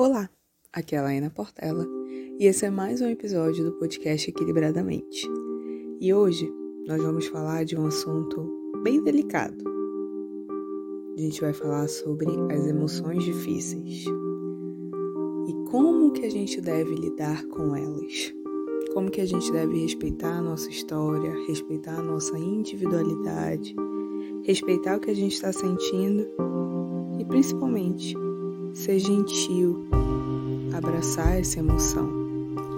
Olá, aqui é a Laina Portela e esse é mais um episódio do podcast Equilibradamente. E hoje nós vamos falar de um assunto bem delicado. A gente vai falar sobre as emoções difíceis e como que a gente deve lidar com elas. Como que a gente deve respeitar a nossa história, respeitar a nossa individualidade, respeitar o que a gente está sentindo e principalmente ser gentil, abraçar essa emoção,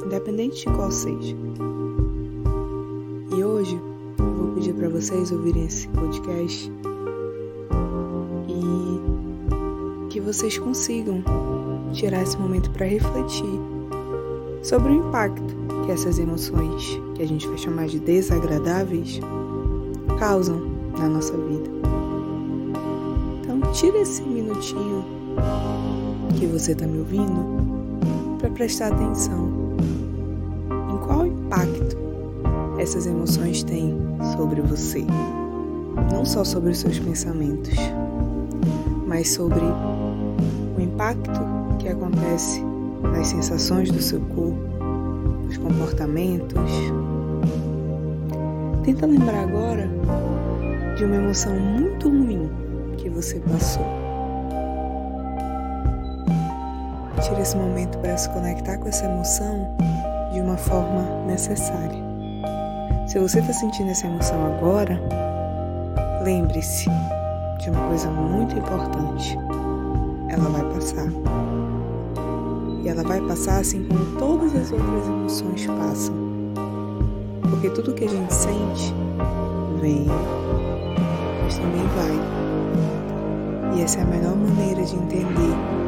independente de qual seja. E hoje eu vou pedir para vocês ouvirem esse podcast e que vocês consigam tirar esse momento para refletir sobre o impacto que essas emoções, que a gente vai chamar de desagradáveis, causam na nossa vida. Tira esse minutinho que você está me ouvindo para prestar atenção em qual impacto essas emoções têm sobre você. Não só sobre os seus pensamentos, mas sobre o impacto que acontece nas sensações do seu corpo, nos comportamentos. Tenta lembrar agora de uma emoção muito ruim você passou. Tire esse momento para se conectar com essa emoção de uma forma necessária. Se você está sentindo essa emoção agora, lembre-se de uma coisa muito importante. Ela vai passar. E ela vai passar assim como todas as outras emoções passam. Porque tudo que a gente sente vem, mas também vai. E essa é a melhor maneira de entender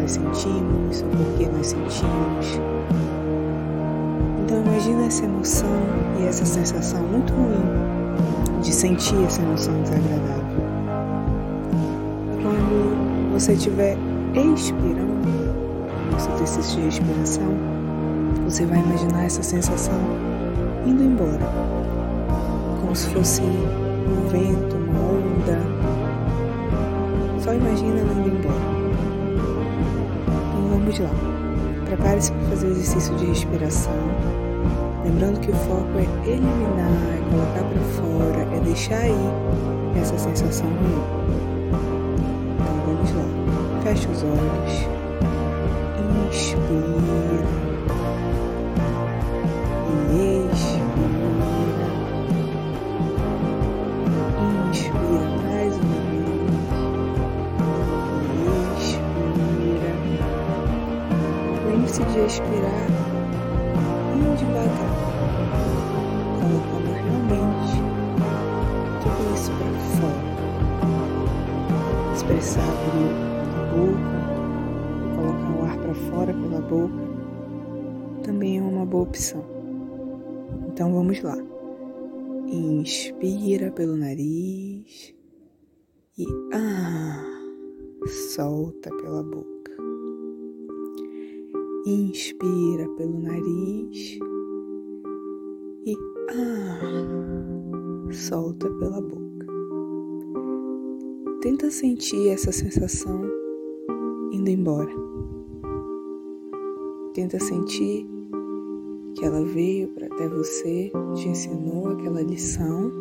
nós sentimos, o porquê nós sentimos. Então imagina essa emoção e essa sensação muito ruim de sentir essa emoção desagradável. Quando você estiver expirando, esse exercício de respiração, você vai imaginar essa sensação indo embora, como se fosse um vento, uma. Só imagina ela indo embora. Vamos lá. Prepare-se para fazer o exercício de respiração. Lembrando que o foco é eliminar, é colocar para fora, é deixar aí essa sensação ruim. Então vamos lá. Feche os olhos. Inspira. Expirar bem devagar, colocando realmente tudo isso para fora. Expressar abrir a boca, colocar o ar para fora pela boca, também é uma boa opção. Então vamos lá. Inspira pelo nariz e ah, solta pela boca. Inspira pelo nariz e ah, solta pela boca. Tenta sentir essa sensação indo embora. Tenta sentir que ela veio para até você, te ensinou aquela lição,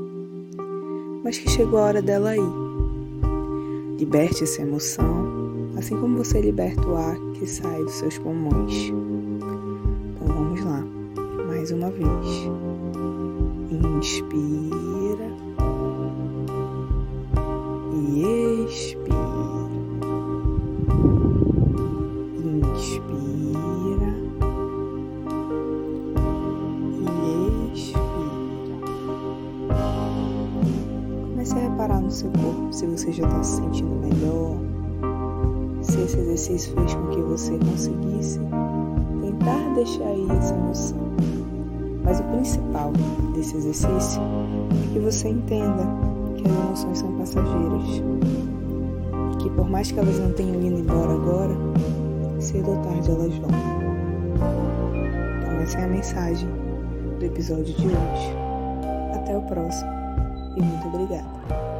mas que chegou a hora dela ir. Liberte essa emoção assim como você liberta o ar que sai dos seus pulmões. Então vamos lá, mais uma vez. Inspira e expira. Inspira e expira. Comece a reparar no seu corpo se você já está se sentindo melhor se esse exercício fez com que você conseguisse tentar deixar aí essa emoção. Mas o principal desse exercício é que você entenda que as emoções são passageiras e que por mais que elas não tenham ido embora agora, cedo ou tarde elas vão. Então essa é a mensagem do episódio de hoje. Até o próximo e muito obrigada.